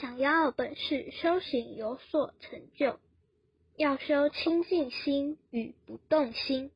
想要本事修行有所成就要修清净心与不动心。